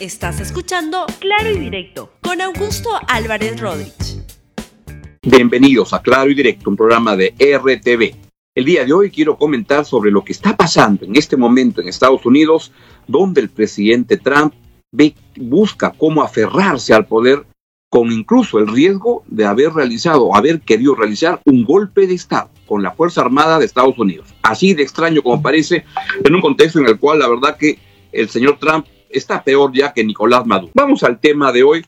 Estás escuchando Claro y Directo con Augusto Álvarez Rodríguez. Bienvenidos a Claro y Directo, un programa de RTV. El día de hoy quiero comentar sobre lo que está pasando en este momento en Estados Unidos, donde el presidente Trump busca cómo aferrarse al poder con incluso el riesgo de haber realizado, haber querido realizar un golpe de Estado con la Fuerza Armada de Estados Unidos. Así de extraño como parece, en un contexto en el cual la verdad que el señor Trump está peor ya que Nicolás Maduro. Vamos al tema de hoy.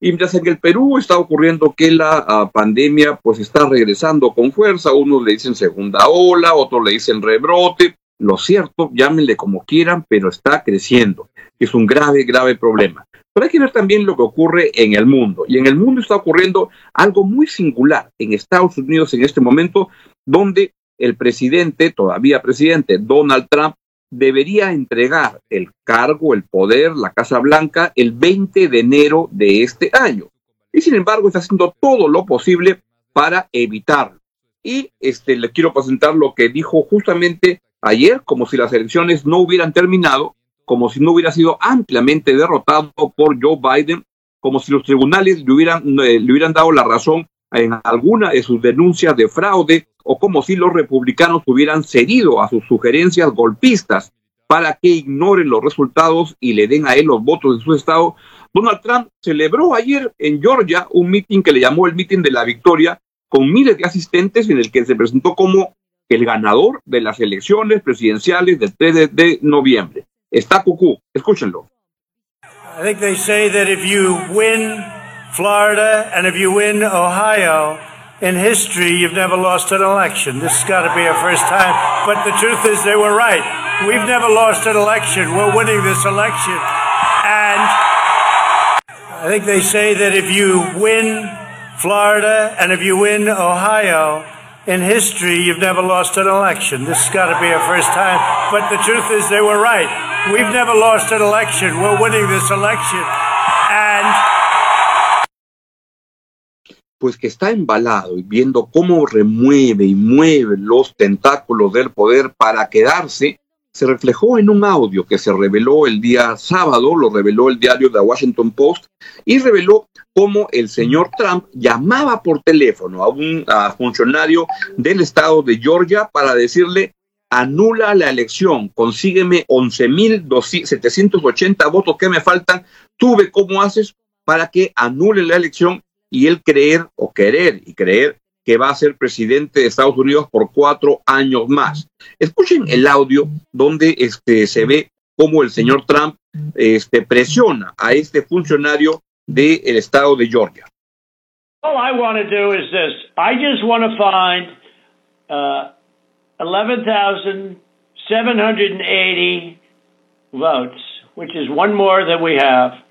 Y mientras en el Perú está ocurriendo que la ah, pandemia pues está regresando con fuerza, unos le dicen segunda ola, otros le dicen rebrote, lo cierto, llámenle como quieran, pero está creciendo. Es un grave, grave problema. Pero hay que ver también lo que ocurre en el mundo. Y en el mundo está ocurriendo algo muy singular en Estados Unidos en este momento, donde el presidente, todavía presidente, Donald Trump, debería entregar el cargo, el poder, la Casa Blanca, el 20 de enero de este año. Y sin embargo está haciendo todo lo posible para evitarlo. Y este, le quiero presentar lo que dijo justamente ayer, como si las elecciones no hubieran terminado, como si no hubiera sido ampliamente derrotado por Joe Biden, como si los tribunales le hubieran, eh, le hubieran dado la razón en alguna de sus denuncias de fraude o como si los republicanos hubieran cedido a sus sugerencias golpistas para que ignoren los resultados y le den a él los votos de su estado. Donald Trump celebró ayer en Georgia un mitin que le llamó el mitin de la victoria con miles de asistentes en el que se presentó como el ganador de las elecciones presidenciales del 3 de noviembre. Está cucú, escúchenlo. I think they say that if you win Florida and if you win Ohio, in history you've never lost an election. This has got to be a first time. But the truth is they were right. We've never lost an election. We're winning this election. And I think they say that if you win Florida and if you win Ohio, in history, you've never lost an election. This has got to be a first time. But the truth is, they were right. We've never lost an election. We're winning this election. And. Pues que está embalado y viendo cómo remueve y mueve los tentáculos del poder para quedarse, se reflejó en un audio que se reveló el día sábado, lo reveló el diario The Washington Post, y reveló cómo el señor Trump llamaba por teléfono a un funcionario del estado de Georgia para decirle anula la elección, consígueme 11.780 votos que me faltan, tú ve cómo haces para que anule la elección y él creer o querer y creer que va a ser presidente de Estados Unidos por cuatro años más. Escuchen el audio donde este, se ve cómo el señor Trump este, presiona a este funcionario del estado de Georgia. All I want to do is this. I just want to find uh, 11,780 votes, which is one more than we have,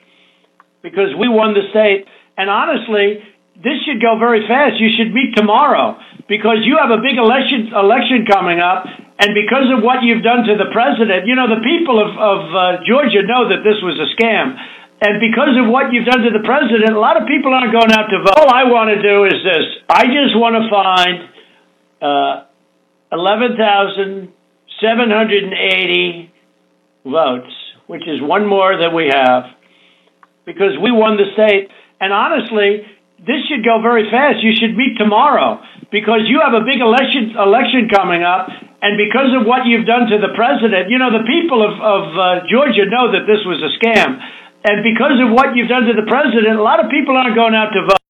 because we won the state. And honestly, this should go very fast. You should meet tomorrow because you have a big election election coming up, and because of what you've done to the president, you know the people of, of uh, Georgia know that this was a scam. And because of what you've done to the president, a lot of people aren't going out to vote. All I want to do is this. I just want to find uh, 11,780 votes, which is one more than we have, because we won the state. And honestly, this should go very fast. You should meet tomorrow because you have a big election election coming up, and because of what you've done to the president, you know the people of, of uh, Georgia know that this was a scam, and because of what you've done to the president, a lot of people aren't going out to vote.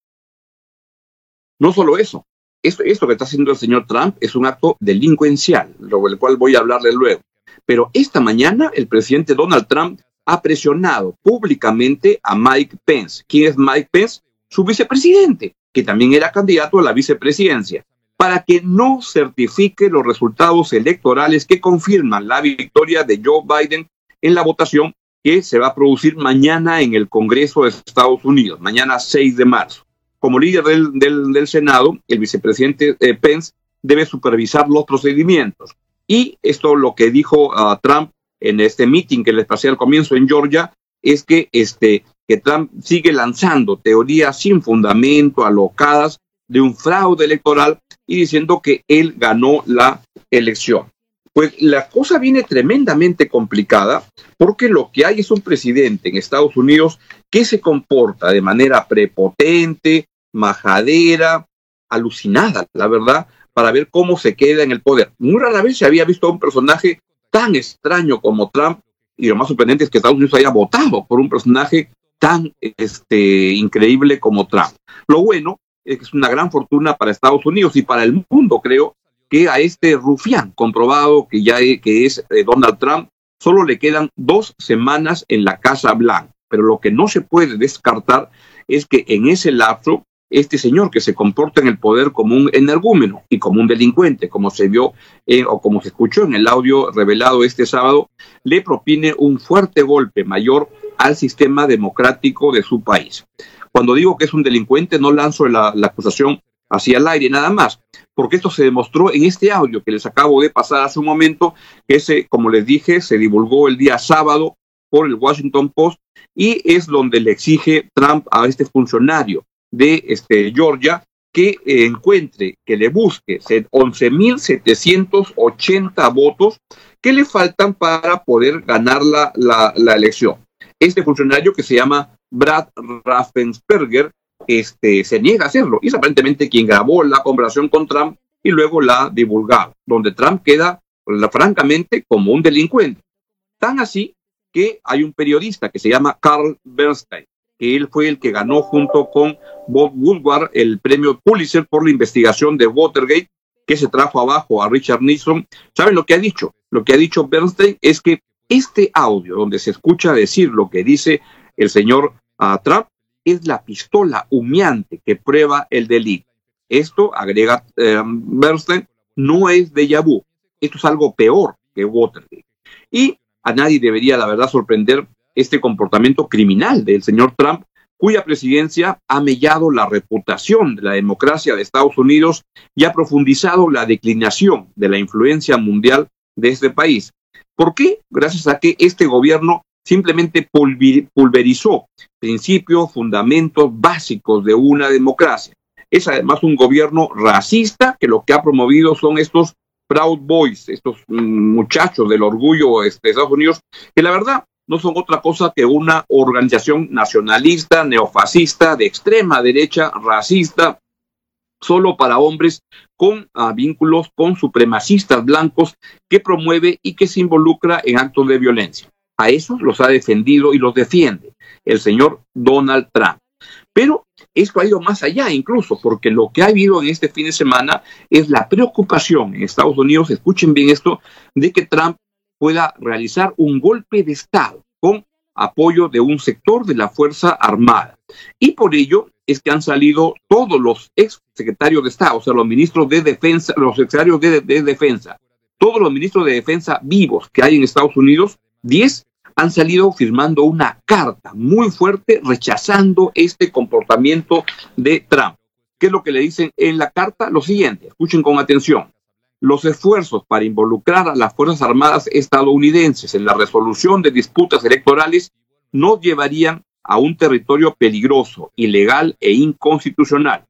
No solo eso, esto, esto que está haciendo el señor Trump es un acto delincuencial, sobre el cual voy a hablarle luego. Pero esta mañana el presidente Donald Trump ha presionado públicamente a Mike Pence. ¿Quién es Mike Pence? su vicepresidente, que también era candidato a la vicepresidencia, para que no certifique los resultados electorales que confirman la victoria de Joe Biden en la votación que se va a producir mañana en el Congreso de Estados Unidos, mañana 6 de marzo. Como líder del, del, Senado, el vicepresidente eh, Pence debe supervisar los procedimientos. Y esto lo que dijo uh, Trump en este meeting que les pasé al comienzo en Georgia es que este, que Trump sigue lanzando teorías sin fundamento, alocadas de un fraude electoral y diciendo que él ganó la elección. Pues la cosa viene tremendamente complicada porque lo que hay es un presidente en Estados Unidos que se comporta de manera prepotente, majadera, alucinada, la verdad, para ver cómo se queda en el poder. Muy rara vez se había visto a un personaje tan extraño como Trump y lo más sorprendente es que Estados Unidos haya votado por un personaje tan este, increíble como Trump. Lo bueno es que es una gran fortuna para Estados Unidos y para el mundo, creo, que a este rufián comprobado que ya es, que es eh, Donald Trump, solo le quedan dos semanas en la Casa Blanca. Pero lo que no se puede descartar es que en ese lapso, este señor que se comporta en el poder como un energúmeno y como un delincuente, como se vio eh, o como se escuchó en el audio revelado este sábado, le propine un fuerte golpe mayor al sistema democrático de su país. Cuando digo que es un delincuente, no lanzo la, la acusación hacia el aire nada más, porque esto se demostró en este audio que les acabo de pasar hace un momento, que como les dije, se divulgó el día sábado por el Washington Post y es donde le exige Trump a este funcionario de este, Georgia que encuentre, que le busque 11.780 votos que le faltan para poder ganar la, la, la elección. Este funcionario que se llama Brad Raffensperger este, se niega a hacerlo. Y es aparentemente quien grabó la conversación con Trump y luego la divulgaba, donde Trump queda, francamente, como un delincuente. Tan así que hay un periodista que se llama Carl Bernstein, que él fue el que ganó junto con Bob Woodward el premio Pulitzer por la investigación de Watergate, que se trajo abajo a Richard Nixon. ¿Saben lo que ha dicho? Lo que ha dicho Bernstein es que este audio, donde se escucha decir lo que dice el señor uh, Trump, es la pistola humeante que prueba el delito. Esto, agrega eh, Bernstein, no es de vu. Esto es algo peor que Watergate. Y a nadie debería, la verdad, sorprender este comportamiento criminal del señor Trump, cuya presidencia ha mellado la reputación de la democracia de Estados Unidos y ha profundizado la declinación de la influencia mundial de este país. ¿Por qué? Gracias a que este gobierno simplemente pulverizó principios, fundamentos básicos de una democracia. Es además un gobierno racista que lo que ha promovido son estos Proud Boys, estos mm, muchachos del orgullo este, de Estados Unidos, que la verdad no son otra cosa que una organización nacionalista, neofascista, de extrema derecha, racista, solo para hombres con ah, vínculos con supremacistas blancos que promueve y que se involucra en actos de violencia. A esos los ha defendido y los defiende el señor Donald Trump. Pero esto ha ido más allá incluso, porque lo que ha habido en este fin de semana es la preocupación en Estados Unidos, escuchen bien esto, de que Trump pueda realizar un golpe de Estado con apoyo de un sector de la Fuerza Armada. Y por ello es que han salido todos los ex secretarios de Estado, o sea, los ministros de defensa, los secretarios de, de defensa, todos los ministros de defensa vivos que hay en Estados Unidos, 10 han salido firmando una carta muy fuerte rechazando este comportamiento de Trump. ¿Qué es lo que le dicen en la carta? Lo siguiente, escuchen con atención. Los esfuerzos para involucrar a las Fuerzas Armadas estadounidenses en la resolución de disputas electorales no llevarían a un territorio peligroso, ilegal e inconstitucional.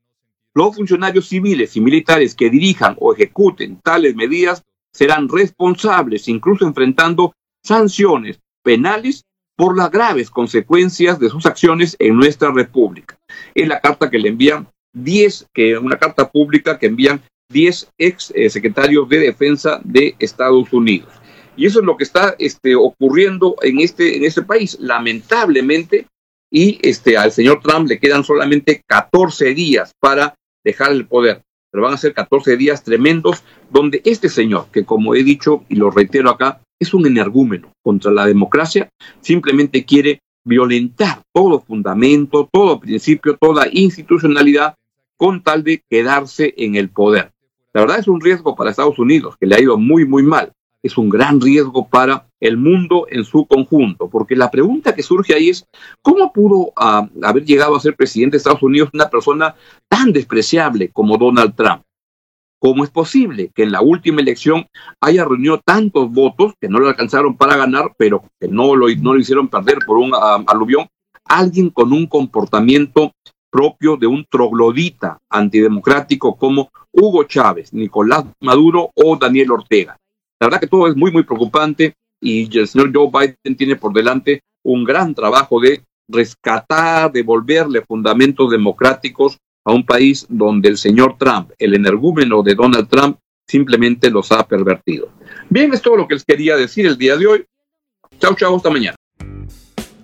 Los funcionarios civiles y militares que dirijan o ejecuten tales medidas serán responsables, incluso enfrentando sanciones penales por las graves consecuencias de sus acciones en nuestra república. Es la carta que le envían 10, que una carta pública que envían 10 ex eh, secretarios de defensa de Estados Unidos. Y eso es lo que está este, ocurriendo en este, en este país. Lamentablemente, y este, al señor Trump le quedan solamente 14 días para dejar el poder. Pero van a ser 14 días tremendos donde este señor, que como he dicho y lo reitero acá, es un energúmeno contra la democracia, simplemente quiere violentar todo fundamento, todo principio, toda institucionalidad con tal de quedarse en el poder. La verdad es un riesgo para Estados Unidos, que le ha ido muy, muy mal. Es un gran riesgo para el mundo en su conjunto, porque la pregunta que surge ahí es, ¿cómo pudo ah, haber llegado a ser presidente de Estados Unidos una persona tan despreciable como Donald Trump? ¿Cómo es posible que en la última elección haya reunido tantos votos que no lo alcanzaron para ganar, pero que no lo, no lo hicieron perder por un um, aluvión? Alguien con un comportamiento propio de un troglodita antidemocrático como Hugo Chávez, Nicolás Maduro o Daniel Ortega. La verdad que todo es muy, muy preocupante y el señor Joe Biden tiene por delante un gran trabajo de rescatar, devolverle fundamentos democráticos a un país donde el señor Trump, el energúmeno de Donald Trump, simplemente los ha pervertido. Bien, es todo lo que les quería decir el día de hoy. Chao, chao, hasta mañana.